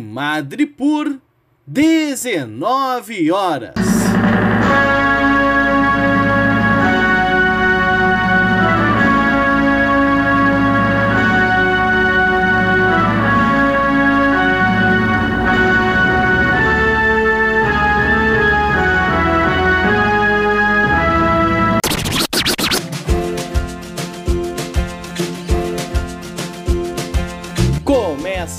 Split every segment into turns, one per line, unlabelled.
Madre por 19 horas.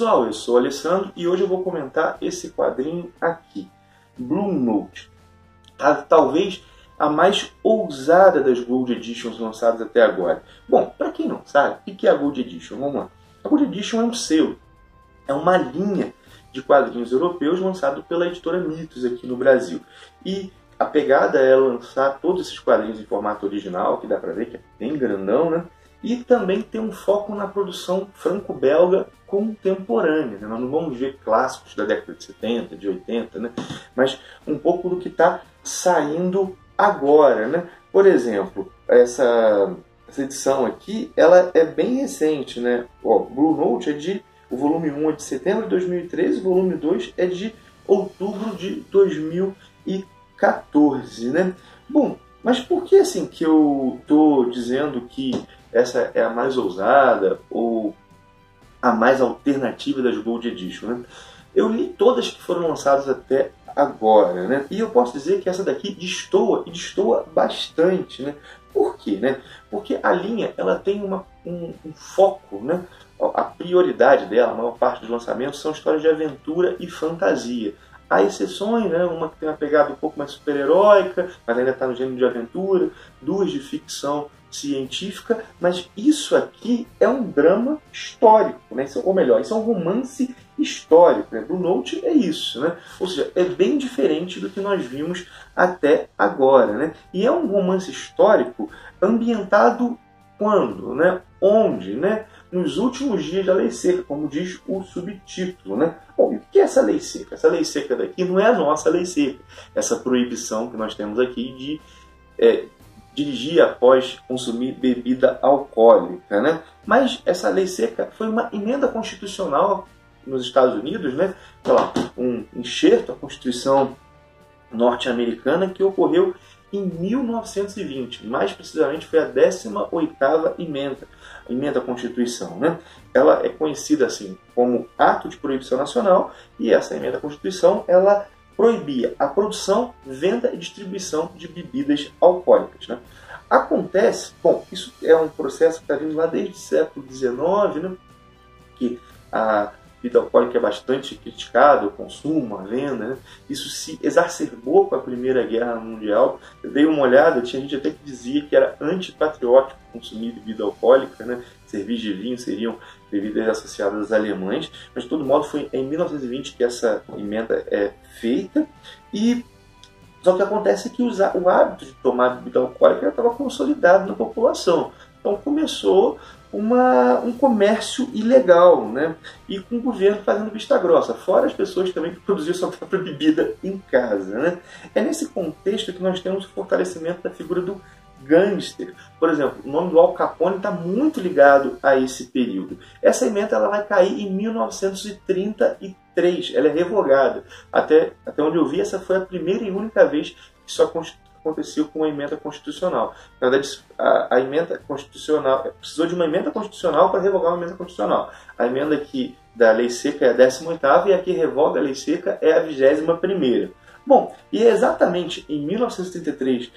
Pessoal, eu sou o Alessandro e hoje eu vou comentar esse quadrinho aqui, Blue Note. Talvez a mais ousada das Gold Editions lançadas até agora. Bom, para quem não sabe, o que é a Gold Edition? Vamos lá. A Gold Edition é um selo, é uma linha de quadrinhos europeus lançado pela editora Mitos aqui no Brasil. E a pegada é lançar todos esses quadrinhos em formato original, que dá para ver que é bem grandão, né? E também tem um foco na produção franco-belga contemporânea. Né? Nós não vamos ver clássicos da década de 70, de 80, né? mas um pouco do que está saindo agora. Né? Por exemplo, essa, essa edição aqui ela é bem recente. Né? Ó, Blue Note é de. O volume 1 é de setembro de 2013, o volume 2 é de outubro de 2014. Né? Bom, mas por que assim que eu estou dizendo que essa é a mais ousada ou a mais alternativa das Gold Edition. Né? Eu li todas que foram lançadas até agora, né? E eu posso dizer que essa daqui destoa e destoa bastante, né? Por quê, né? Porque a linha ela tem uma, um, um foco, né? A prioridade dela, a maior parte dos lançamentos são histórias de aventura e fantasia. Há exceções, né? uma que tem uma pegada um pouco mais super-heróica, mas ainda está no gênero de aventura, duas de ficção científica, mas isso aqui é um drama histórico, né? ou melhor, isso é um romance histórico. Né? Blue Note é isso, né? ou seja, é bem diferente do que nós vimos até agora. Né? E é um romance histórico ambientado quando? Né? Onde? Né? Nos últimos dias da lei seca, como diz o subtítulo. Né? Bom, e o que é essa lei seca? Essa lei seca daqui não é a nossa lei seca, essa proibição que nós temos aqui de é, dirigir após consumir bebida alcoólica, né? Mas essa lei seca foi uma emenda constitucional nos Estados Unidos, né? Lá, um enxerto à Constituição norte-americana que ocorreu em 1920, mais precisamente foi a 18ª emenda, emenda à Constituição, né? Ela é conhecida assim como Ato de Proibição Nacional e essa emenda à Constituição ela proibia a produção, venda e distribuição de bebidas alcoólicas. Né? Acontece, bom, isso é um processo que está vindo lá desde o século XIX, né? que a bebida alcoólica é bastante criticada, o consumo, a venda. Né? Isso se exacerbou com a Primeira Guerra Mundial. Eu dei uma olhada, tinha gente até que dizia que era antipatriótico consumir bebida alcoólica, né? cerveja e vinho seriam bebidas associadas aos alemães, mas de todo modo foi em 1920 que essa emenda é feita e só que acontece que o hábito de tomar bebida alcoólica estava consolidado na população. Então começou uma, um comércio ilegal, né? E com o governo fazendo vista grossa, fora as pessoas também que produziam sua própria bebida em casa, né? É nesse contexto que nós temos o fortalecimento da figura do gangster. Por exemplo, o nome do Al Capone está muito ligado a esse período. Essa emenda ela vai cair em 1933, ela é revogada. Até, até onde eu vi, essa foi a primeira e única vez que isso aconteceu com uma emenda constitucional. Na verdade, a, a emenda constitucional precisou de uma emenda constitucional para revogar uma emenda constitucional. A emenda aqui da lei seca é a 18ª e a que revoga a lei seca é a 21ª. Bom, e é exatamente em 1933,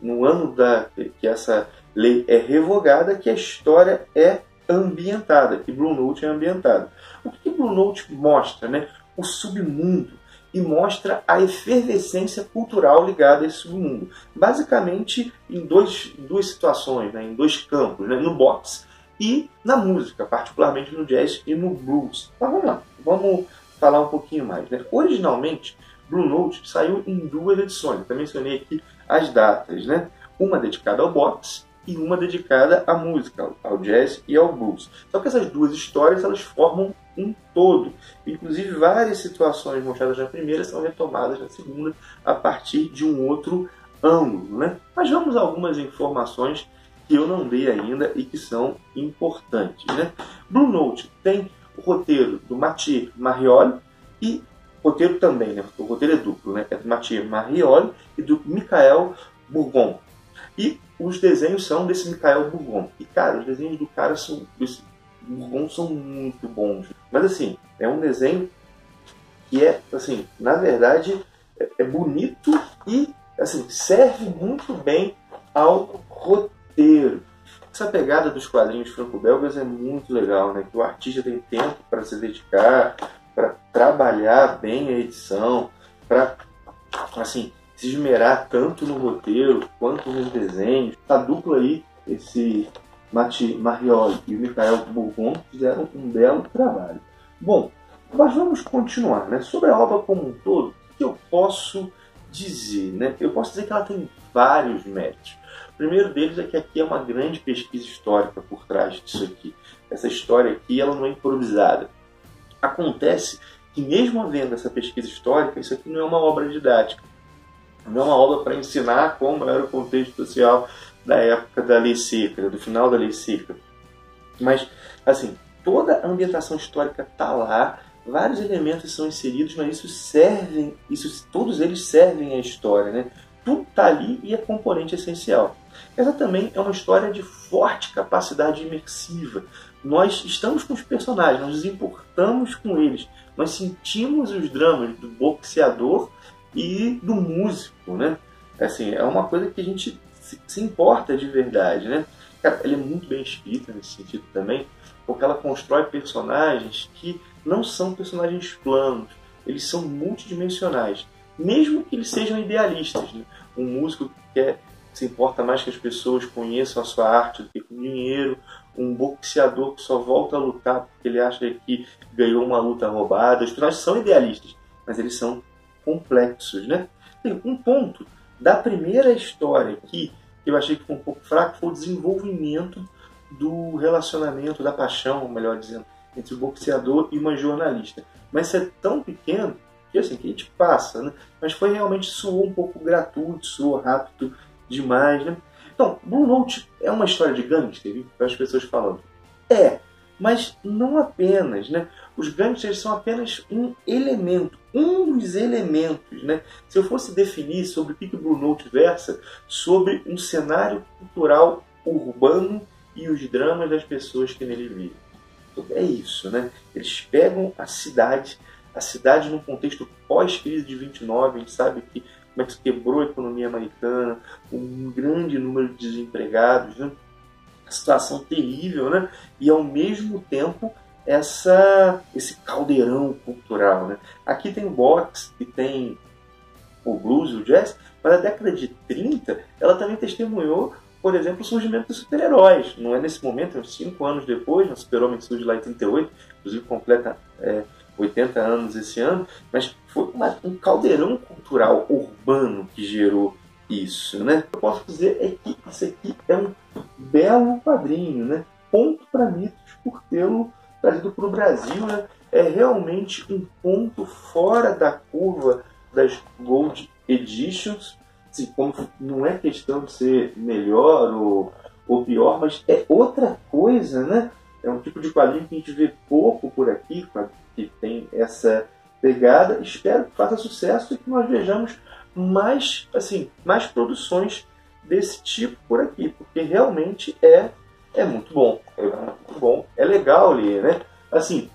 no ano da, que essa lei é revogada, que a história é ambientada, que Blue Note é ambientada. O que, que Blue Note mostra? Né? O submundo e mostra a efervescência cultural ligada a esse submundo. Basicamente em dois, duas situações, né? em dois campos, né? no boxe e na música, particularmente no jazz e no blues. Mas vamos lá, vamos falar um pouquinho mais. Né? Originalmente, Blue Note saiu em duas edições. Eu mencionei aqui as datas, né? Uma dedicada ao boxe e uma dedicada à música, ao jazz e ao blues. Só que essas duas histórias elas formam um todo. Inclusive várias situações mostradas na primeira são retomadas na segunda a partir de um outro ângulo, né? Mas vamos a algumas informações que eu não dei ainda e que são importantes, né? Blue Note tem o roteiro do Mathieu Marioli e roteiro também, né? O roteiro é duplo, né? É do Mathieu Marioli e do Michael Bourgon. E os desenhos são desse Michael Bourgon. E, cara, os desenhos do cara são. Desse são muito bons. Mas, assim, é um desenho que é, assim, na verdade, é, é bonito e, assim, serve muito bem ao roteiro. Essa pegada dos quadrinhos franco-belgas é muito legal, né? Que o artista tem tempo para se dedicar, para trabalhar bem a edição, para assim se esmerar tanto no roteiro quanto nos desenhos. A dupla aí, esse Mati Marioli e o Michael Bourgon, fizeram um belo trabalho. Bom, mas vamos continuar. Né? Sobre a obra como um todo, o que eu posso dizer? Né? Eu posso dizer que ela tem vários méritos. O primeiro deles é que aqui é uma grande pesquisa histórica por trás disso aqui. Essa história aqui ela não é improvisada. Acontece que mesmo havendo essa pesquisa histórica, isso aqui não é uma obra didática. Não é uma obra para ensinar como era o contexto social da época da lei seca, do final da lei seca. Mas, assim, toda a ambientação histórica está lá, vários elementos são inseridos, mas isso servem, isso, todos eles servem à história, né? Tudo está ali e é componente essencial. Essa também é uma história de forte capacidade imersiva. Nós estamos com os personagens, nós nos importamos com eles, nós sentimos os dramas do boxeador e do músico, né? Assim, é uma coisa que a gente se, se importa de verdade, né? Cara, ela é muito bem escrita nesse sentido também, porque ela constrói personagens que não são personagens planos, eles são multidimensionais, mesmo que eles sejam idealistas. Né? Um músico que quer, se importa mais que as pessoas conheçam a sua arte do que com dinheiro, um boxeador que só volta a lutar porque ele acha que ganhou uma luta roubada. Os personagens são idealistas, mas eles são complexos, né? Tem um ponto da primeira história que eu achei que foi um pouco fraco foi o desenvolvimento do relacionamento, da paixão, melhor dizendo, entre o boxeador e uma jornalista. Mas é tão pequeno que assim, que a gente passa, né? Mas foi realmente soou um pouco gratuito, soou rápido demais, né? Então, Blue Note é uma história de gangster, viu? As pessoas falando. É, mas não apenas, né? Os gangsters são apenas um elemento, um dos elementos, né? Se eu fosse definir sobre o que o Blue Note versa, sobre um cenário cultural urbano e os dramas das pessoas que nele vivem. Então, é isso, né? Eles pegam a cidade, a cidade num contexto pós-crise de 29, a gente sabe que como é que quebrou a economia americana, um grande número de desempregados, né? situação terrível, né? E ao mesmo tempo essa esse caldeirão cultural, né? Aqui tem box e tem o blues e o jazz, mas na década de 30 ela também testemunhou, por exemplo, o surgimento dos super-heróis. Não é nesse momento, uns 5 anos depois, o Super-Homem surge lá em 38, inclusive completa é, 80 anos esse ano, mas foi uma, um caldeirão cultural urbano que gerou isso, né? O que eu posso dizer é que isso aqui é um belo quadrinho, né? Ponto para mitos por tê-lo trazido para o Brasil, né? É realmente um ponto fora da curva das Gold Editions. Assim, como não é questão de ser melhor ou, ou pior, mas é outra coisa, né? É um tipo de quadrinho que a gente vê pouco por aqui, que tem essa pegada. Espero que faça sucesso e que nós vejamos mais, assim, mais produções desse tipo por aqui, porque realmente é é muito bom, é muito bom, é legal ler, né? Assim,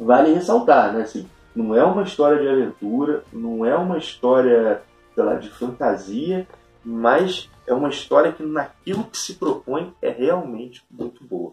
vale ressaltar, né? Assim, não é uma história de aventura, não é uma história, sei lá, de fantasia, mas é uma história que naquilo que se propõe é realmente muito boa.